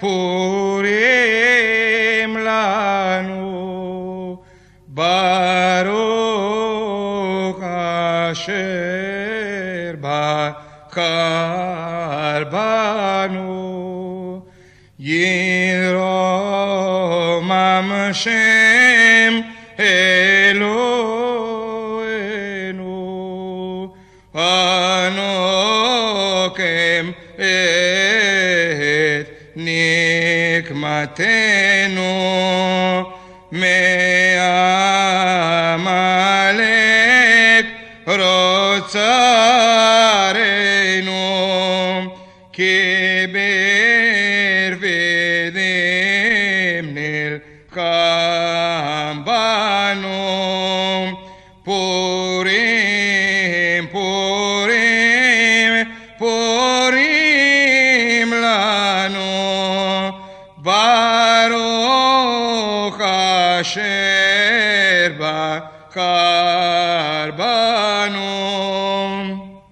purim lanu baruch asher bakar banu yirom Hashem Eloenu Anokem Eloenu נקמתנו מעמלק רוצרנו כברבדם נלקם בנו פורים Baruch Asher Bakar Banu.